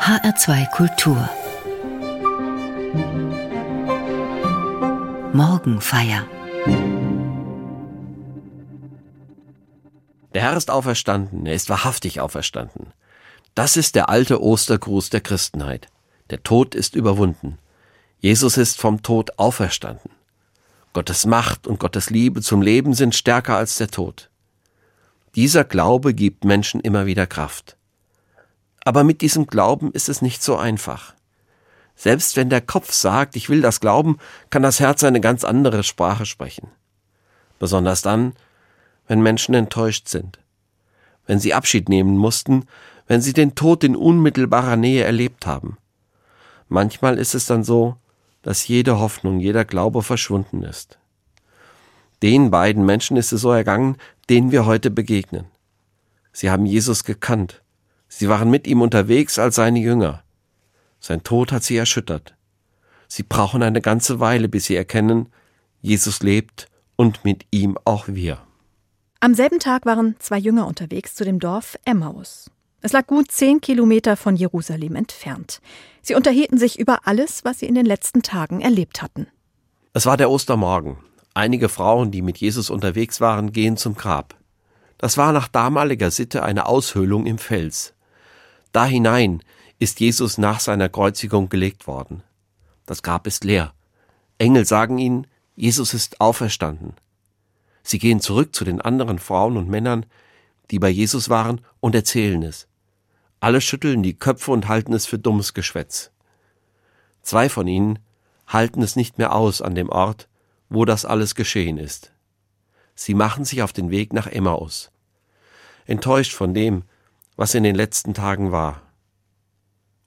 HR2 Kultur Morgenfeier Der Herr ist auferstanden, er ist wahrhaftig auferstanden. Das ist der alte Ostergruß der Christenheit. Der Tod ist überwunden. Jesus ist vom Tod auferstanden. Gottes Macht und Gottes Liebe zum Leben sind stärker als der Tod. Dieser Glaube gibt Menschen immer wieder Kraft. Aber mit diesem Glauben ist es nicht so einfach. Selbst wenn der Kopf sagt, ich will das glauben, kann das Herz eine ganz andere Sprache sprechen. Besonders dann, wenn Menschen enttäuscht sind, wenn sie Abschied nehmen mussten, wenn sie den Tod in unmittelbarer Nähe erlebt haben. Manchmal ist es dann so, dass jede Hoffnung, jeder Glaube verschwunden ist. Den beiden Menschen ist es so ergangen, denen wir heute begegnen. Sie haben Jesus gekannt. Sie waren mit ihm unterwegs als seine Jünger. Sein Tod hat sie erschüttert. Sie brauchen eine ganze Weile, bis sie erkennen, Jesus lebt und mit ihm auch wir. Am selben Tag waren zwei Jünger unterwegs zu dem Dorf Emmaus. Es lag gut zehn Kilometer von Jerusalem entfernt. Sie unterhielten sich über alles, was sie in den letzten Tagen erlebt hatten. Es war der Ostermorgen. Einige Frauen, die mit Jesus unterwegs waren, gehen zum Grab. Das war nach damaliger Sitte eine Aushöhlung im Fels. Da hinein ist Jesus nach seiner Kreuzigung gelegt worden. Das Grab ist leer. Engel sagen ihnen, Jesus ist auferstanden. Sie gehen zurück zu den anderen Frauen und Männern, die bei Jesus waren, und erzählen es. Alle schütteln die Köpfe und halten es für dummes Geschwätz. Zwei von ihnen halten es nicht mehr aus an dem Ort, wo das alles geschehen ist. Sie machen sich auf den Weg nach Emmaus, enttäuscht von dem, was in den letzten Tagen war.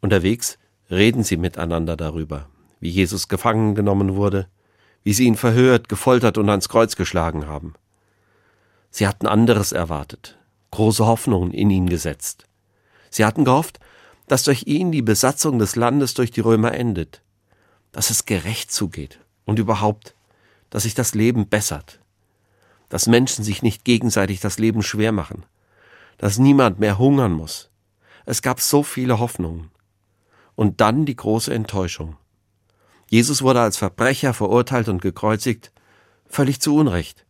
Unterwegs reden sie miteinander darüber, wie Jesus gefangen genommen wurde, wie sie ihn verhört, gefoltert und ans Kreuz geschlagen haben. Sie hatten anderes erwartet, große Hoffnungen in ihn gesetzt. Sie hatten gehofft, dass durch ihn die Besatzung des Landes durch die Römer endet, dass es gerecht zugeht und überhaupt, dass sich das Leben bessert, dass Menschen sich nicht gegenseitig das Leben schwer machen, dass niemand mehr hungern muss. Es gab so viele Hoffnungen. Und dann die große Enttäuschung. Jesus wurde als Verbrecher verurteilt und gekreuzigt, völlig zu Unrecht.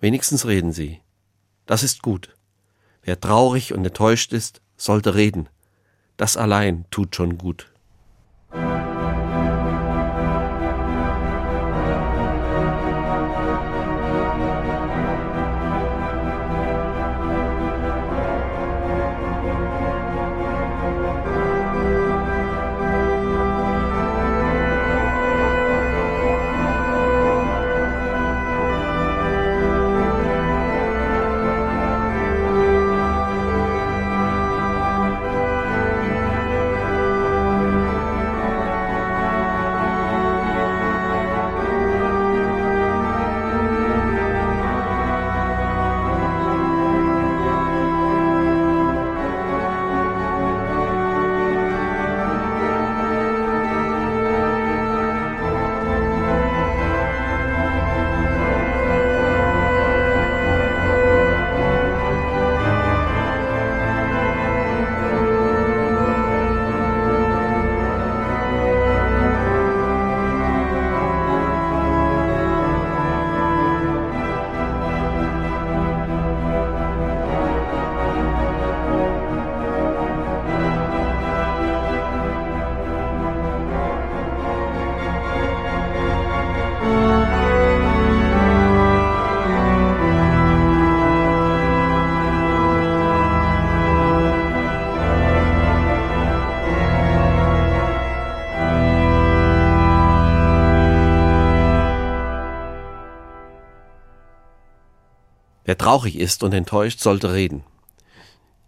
Wenigstens reden sie. Das ist gut. Wer traurig und enttäuscht ist, sollte reden. Das allein tut schon gut. Traurig ist und enttäuscht, sollte reden.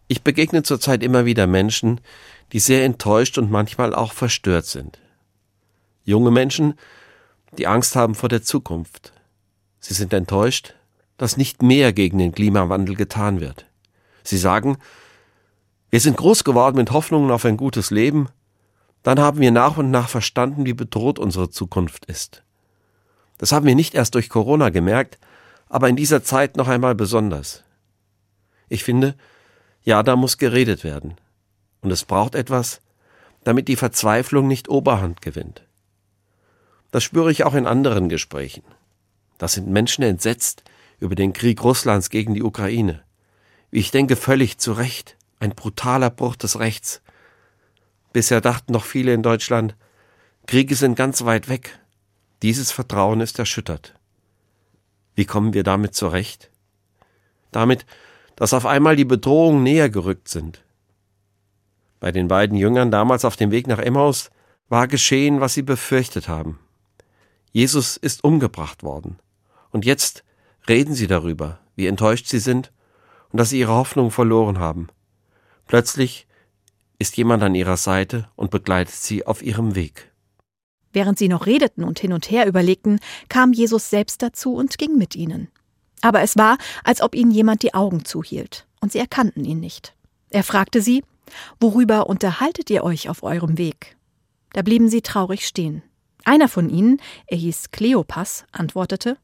Ich begegne zurzeit immer wieder Menschen, die sehr enttäuscht und manchmal auch verstört sind. Junge Menschen, die Angst haben vor der Zukunft. Sie sind enttäuscht, dass nicht mehr gegen den Klimawandel getan wird. Sie sagen, wir sind groß geworden mit Hoffnungen auf ein gutes Leben, dann haben wir nach und nach verstanden, wie bedroht unsere Zukunft ist. Das haben wir nicht erst durch Corona gemerkt, aber in dieser Zeit noch einmal besonders. Ich finde, ja, da muss geredet werden. Und es braucht etwas, damit die Verzweiflung nicht Oberhand gewinnt. Das spüre ich auch in anderen Gesprächen. Da sind Menschen entsetzt über den Krieg Russlands gegen die Ukraine. Wie ich denke, völlig zu Recht. Ein brutaler Bruch des Rechts. Bisher dachten noch viele in Deutschland, Kriege sind ganz weit weg. Dieses Vertrauen ist erschüttert. Wie kommen wir damit zurecht? Damit, dass auf einmal die Bedrohungen näher gerückt sind. Bei den beiden Jüngern damals auf dem Weg nach Emmaus war geschehen, was sie befürchtet haben. Jesus ist umgebracht worden. Und jetzt reden sie darüber, wie enttäuscht sie sind und dass sie ihre Hoffnung verloren haben. Plötzlich ist jemand an ihrer Seite und begleitet sie auf ihrem Weg. Während sie noch redeten und hin und her überlegten, kam Jesus selbst dazu und ging mit ihnen. Aber es war, als ob ihnen jemand die Augen zuhielt, und sie erkannten ihn nicht. Er fragte sie, Worüber unterhaltet ihr euch auf eurem Weg? Da blieben sie traurig stehen. Einer von ihnen, er hieß Kleopas, antwortete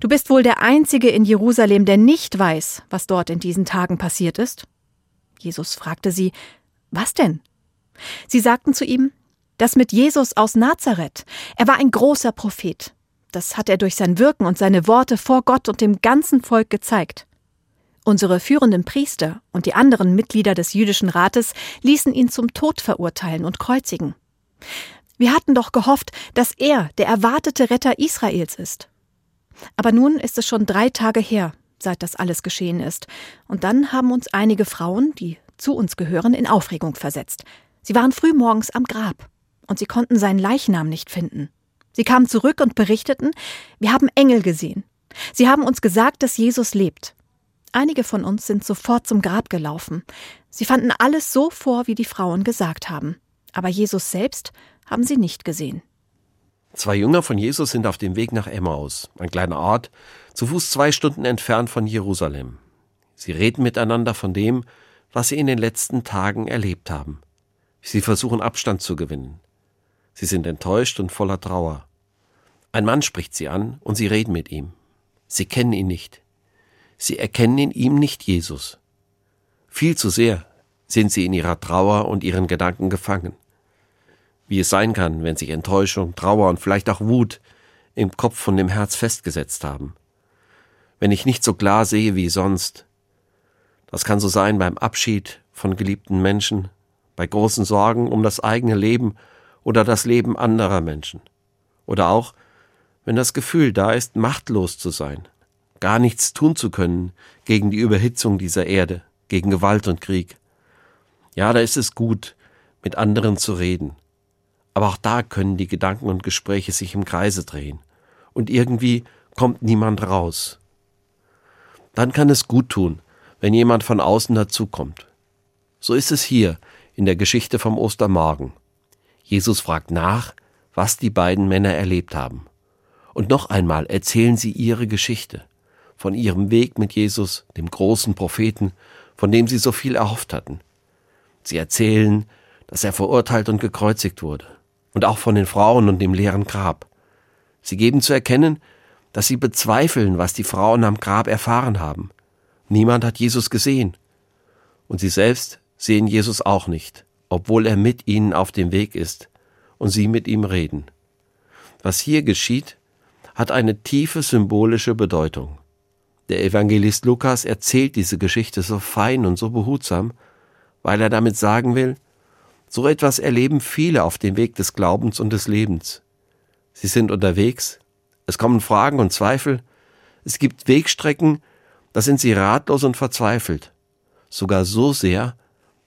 Du bist wohl der Einzige in Jerusalem, der nicht weiß, was dort in diesen Tagen passiert ist? Jesus fragte sie Was denn? Sie sagten zu ihm Das mit Jesus aus Nazareth. Er war ein großer Prophet. Das hat er durch sein Wirken und seine Worte vor Gott und dem ganzen Volk gezeigt. Unsere führenden Priester und die anderen Mitglieder des jüdischen Rates ließen ihn zum Tod verurteilen und kreuzigen. Wir hatten doch gehofft, dass er der erwartete Retter Israels ist. Aber nun ist es schon drei Tage her, seit das alles geschehen ist, und dann haben uns einige Frauen, die zu uns gehören, in Aufregung versetzt. Sie waren früh morgens am Grab, und sie konnten seinen Leichnam nicht finden. Sie kamen zurück und berichteten, wir haben Engel gesehen. Sie haben uns gesagt, dass Jesus lebt. Einige von uns sind sofort zum Grab gelaufen. Sie fanden alles so vor, wie die Frauen gesagt haben. Aber Jesus selbst haben sie nicht gesehen. Zwei Jünger von Jesus sind auf dem Weg nach Emmaus, ein kleiner Ort, zu Fuß zwei Stunden entfernt von Jerusalem. Sie reden miteinander von dem, was sie in den letzten Tagen erlebt haben. Sie versuchen Abstand zu gewinnen. Sie sind enttäuscht und voller Trauer. Ein Mann spricht sie an und sie reden mit ihm. Sie kennen ihn nicht. Sie erkennen in ihm nicht Jesus. Viel zu sehr sind sie in ihrer Trauer und ihren Gedanken gefangen. Wie es sein kann, wenn sich Enttäuschung, Trauer und vielleicht auch Wut im Kopf und im Herz festgesetzt haben. Wenn ich nicht so klar sehe wie sonst. Das kann so sein beim Abschied von geliebten Menschen, bei großen Sorgen um das eigene Leben oder das Leben anderer Menschen. Oder auch, wenn das Gefühl da ist, machtlos zu sein, gar nichts tun zu können gegen die Überhitzung dieser Erde, gegen Gewalt und Krieg. Ja, da ist es gut, mit anderen zu reden. Aber auch da können die Gedanken und Gespräche sich im Kreise drehen. Und irgendwie kommt niemand raus. Dann kann es gut tun, wenn jemand von außen dazukommt. So ist es hier in der Geschichte vom Ostermorgen. Jesus fragt nach, was die beiden Männer erlebt haben. Und noch einmal erzählen sie ihre Geschichte von ihrem Weg mit Jesus, dem großen Propheten, von dem sie so viel erhofft hatten. Sie erzählen, dass er verurteilt und gekreuzigt wurde, und auch von den Frauen und dem leeren Grab. Sie geben zu erkennen, dass sie bezweifeln, was die Frauen am Grab erfahren haben. Niemand hat Jesus gesehen. Und sie selbst sehen Jesus auch nicht, obwohl er mit ihnen auf dem Weg ist und sie mit ihm reden. Was hier geschieht, hat eine tiefe symbolische Bedeutung. Der Evangelist Lukas erzählt diese Geschichte so fein und so behutsam, weil er damit sagen will, so etwas erleben viele auf dem Weg des Glaubens und des Lebens. Sie sind unterwegs, es kommen Fragen und Zweifel, es gibt Wegstrecken, da sind sie ratlos und verzweifelt, sogar so sehr,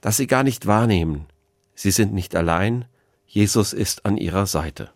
dass sie gar nicht wahrnehmen. Sie sind nicht allein, Jesus ist an ihrer Seite.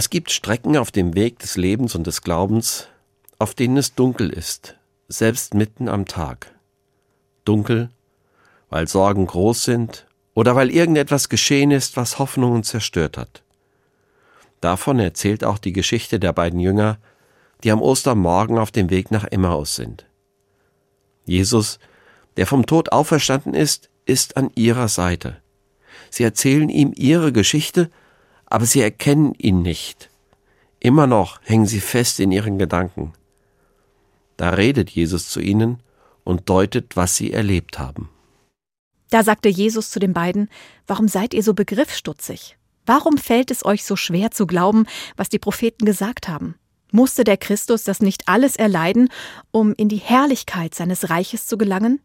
Es gibt Strecken auf dem Weg des Lebens und des Glaubens, auf denen es dunkel ist, selbst mitten am Tag. Dunkel, weil Sorgen groß sind oder weil irgendetwas geschehen ist, was Hoffnungen zerstört hat. Davon erzählt auch die Geschichte der beiden Jünger, die am Ostermorgen auf dem Weg nach Emmaus sind. Jesus, der vom Tod auferstanden ist, ist an ihrer Seite. Sie erzählen ihm ihre Geschichte aber sie erkennen ihn nicht. Immer noch hängen sie fest in ihren Gedanken. Da redet Jesus zu ihnen und deutet, was sie erlebt haben. Da sagte Jesus zu den beiden, Warum seid ihr so begriffsstutzig? Warum fällt es euch so schwer zu glauben, was die Propheten gesagt haben? Musste der Christus das nicht alles erleiden, um in die Herrlichkeit seines Reiches zu gelangen?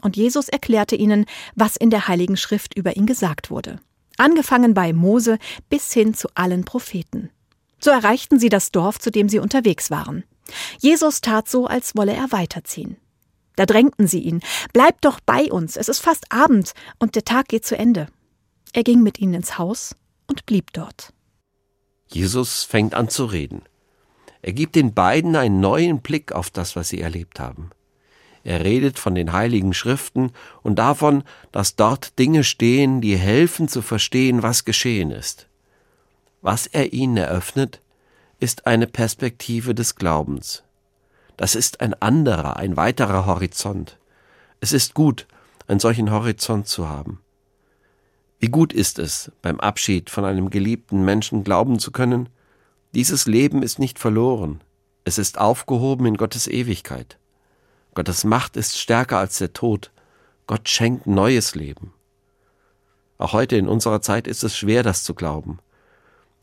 Und Jesus erklärte ihnen, was in der Heiligen Schrift über ihn gesagt wurde angefangen bei Mose bis hin zu allen Propheten. So erreichten sie das Dorf, zu dem sie unterwegs waren. Jesus tat so, als wolle er weiterziehen. Da drängten sie ihn, Bleib doch bei uns, es ist fast Abend und der Tag geht zu Ende. Er ging mit ihnen ins Haus und blieb dort. Jesus fängt an zu reden. Er gibt den beiden einen neuen Blick auf das, was sie erlebt haben. Er redet von den heiligen Schriften und davon, dass dort Dinge stehen, die helfen zu verstehen, was geschehen ist. Was er ihnen eröffnet, ist eine Perspektive des Glaubens. Das ist ein anderer, ein weiterer Horizont. Es ist gut, einen solchen Horizont zu haben. Wie gut ist es, beim Abschied von einem geliebten Menschen glauben zu können, dieses Leben ist nicht verloren, es ist aufgehoben in Gottes Ewigkeit. Gottes Macht ist stärker als der Tod. Gott schenkt neues Leben. Auch heute in unserer Zeit ist es schwer, das zu glauben.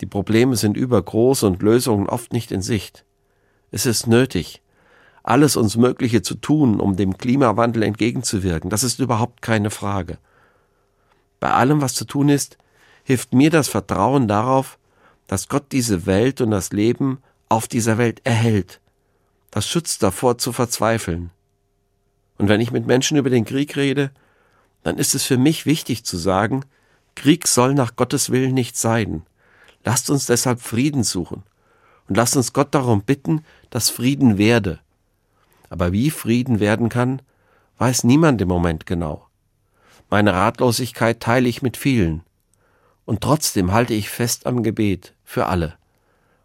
Die Probleme sind übergroß und Lösungen oft nicht in Sicht. Es ist nötig, alles uns Mögliche zu tun, um dem Klimawandel entgegenzuwirken. Das ist überhaupt keine Frage. Bei allem, was zu tun ist, hilft mir das Vertrauen darauf, dass Gott diese Welt und das Leben auf dieser Welt erhält. Das schützt davor zu verzweifeln. Und wenn ich mit Menschen über den Krieg rede, dann ist es für mich wichtig zu sagen, Krieg soll nach Gottes Willen nicht sein. Lasst uns deshalb Frieden suchen. Und lasst uns Gott darum bitten, dass Frieden werde. Aber wie Frieden werden kann, weiß niemand im Moment genau. Meine Ratlosigkeit teile ich mit vielen. Und trotzdem halte ich fest am Gebet für alle,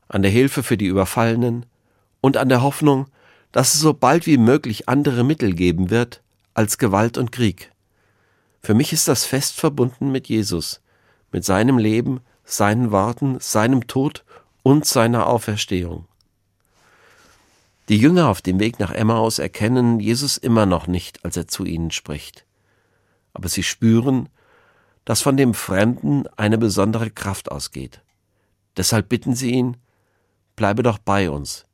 an der Hilfe für die Überfallenen und an der Hoffnung, dass es so bald wie möglich andere Mittel geben wird als Gewalt und Krieg. Für mich ist das fest verbunden mit Jesus, mit seinem Leben, seinen Worten, seinem Tod und seiner Auferstehung. Die Jünger auf dem Weg nach Emmaus erkennen Jesus immer noch nicht, als er zu ihnen spricht. Aber sie spüren, dass von dem Fremden eine besondere Kraft ausgeht. Deshalb bitten sie ihn, bleibe doch bei uns,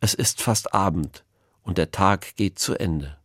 es ist fast Abend und der Tag geht zu Ende.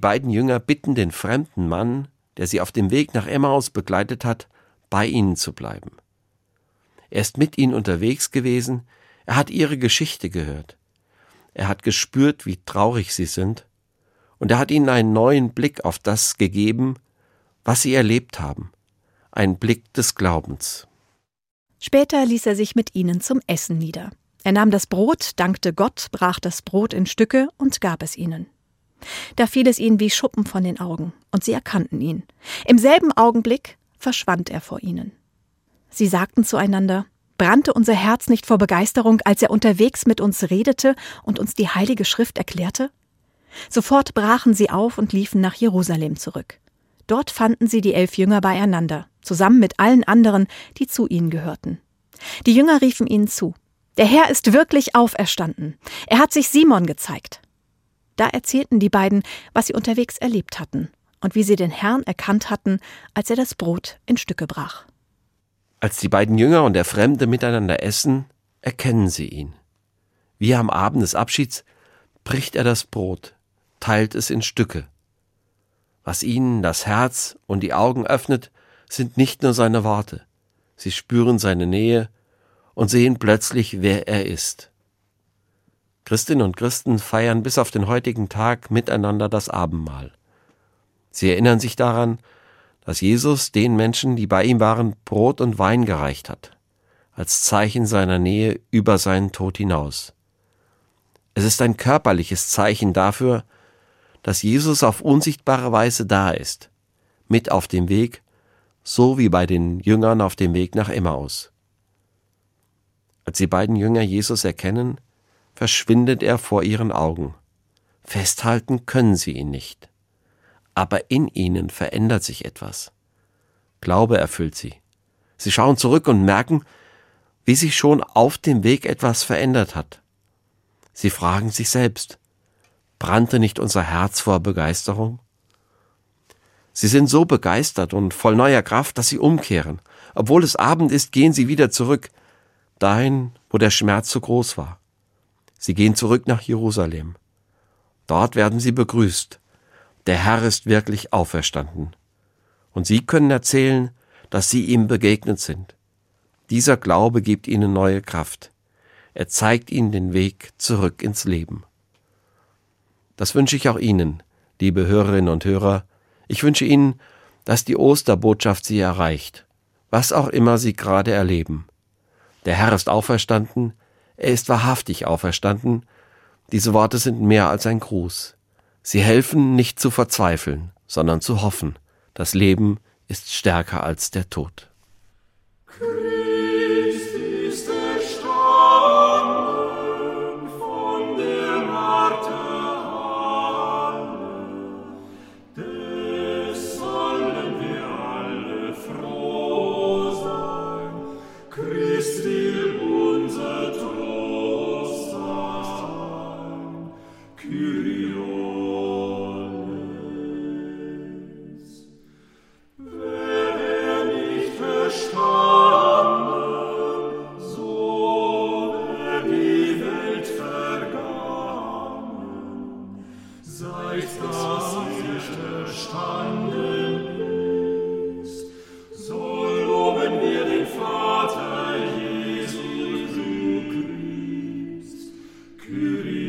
Beiden Jünger bitten den fremden Mann, der sie auf dem Weg nach Emmaus begleitet hat, bei ihnen zu bleiben. Er ist mit ihnen unterwegs gewesen, er hat ihre Geschichte gehört. Er hat gespürt, wie traurig sie sind, und er hat ihnen einen neuen Blick auf das gegeben, was sie erlebt haben, ein Blick des Glaubens. Später ließ er sich mit ihnen zum Essen nieder. Er nahm das Brot, dankte Gott, brach das Brot in Stücke und gab es ihnen. Da fiel es ihnen wie Schuppen von den Augen, und sie erkannten ihn. Im selben Augenblick verschwand er vor ihnen. Sie sagten zueinander, brannte unser Herz nicht vor Begeisterung, als er unterwegs mit uns redete und uns die heilige Schrift erklärte? Sofort brachen sie auf und liefen nach Jerusalem zurück. Dort fanden sie die elf Jünger beieinander, zusammen mit allen anderen, die zu ihnen gehörten. Die Jünger riefen ihnen zu. Der Herr ist wirklich auferstanden. Er hat sich Simon gezeigt. Da erzählten die beiden, was sie unterwegs erlebt hatten und wie sie den Herrn erkannt hatten, als er das Brot in Stücke brach. Als die beiden Jünger und der Fremde miteinander essen, erkennen sie ihn. Wie am Abend des Abschieds bricht er das Brot, teilt es in Stücke. Was ihnen das Herz und die Augen öffnet, sind nicht nur seine Worte, sie spüren seine Nähe und sehen plötzlich, wer er ist. Christinnen und Christen feiern bis auf den heutigen Tag miteinander das Abendmahl. Sie erinnern sich daran, dass Jesus den Menschen, die bei ihm waren, Brot und Wein gereicht hat, als Zeichen seiner Nähe über seinen Tod hinaus. Es ist ein körperliches Zeichen dafür, dass Jesus auf unsichtbare Weise da ist, mit auf dem Weg, so wie bei den Jüngern auf dem Weg nach Emmaus. Als die beiden Jünger Jesus erkennen, verschwindet er vor ihren Augen. Festhalten können sie ihn nicht. Aber in ihnen verändert sich etwas. Glaube erfüllt sie. Sie schauen zurück und merken, wie sich schon auf dem Weg etwas verändert hat. Sie fragen sich selbst, brannte nicht unser Herz vor Begeisterung? Sie sind so begeistert und voll neuer Kraft, dass sie umkehren. Obwohl es Abend ist, gehen sie wieder zurück, dahin, wo der Schmerz so groß war. Sie gehen zurück nach Jerusalem. Dort werden sie begrüßt. Der Herr ist wirklich auferstanden. Und sie können erzählen, dass sie ihm begegnet sind. Dieser Glaube gibt ihnen neue Kraft. Er zeigt ihnen den Weg zurück ins Leben. Das wünsche ich auch Ihnen, liebe Hörerinnen und Hörer. Ich wünsche Ihnen, dass die Osterbotschaft Sie erreicht, was auch immer Sie gerade erleben. Der Herr ist auferstanden, er ist wahrhaftig auferstanden. Diese Worte sind mehr als ein Gruß. Sie helfen nicht zu verzweifeln, sondern zu hoffen. Das Leben ist stärker als der Tod. Christ will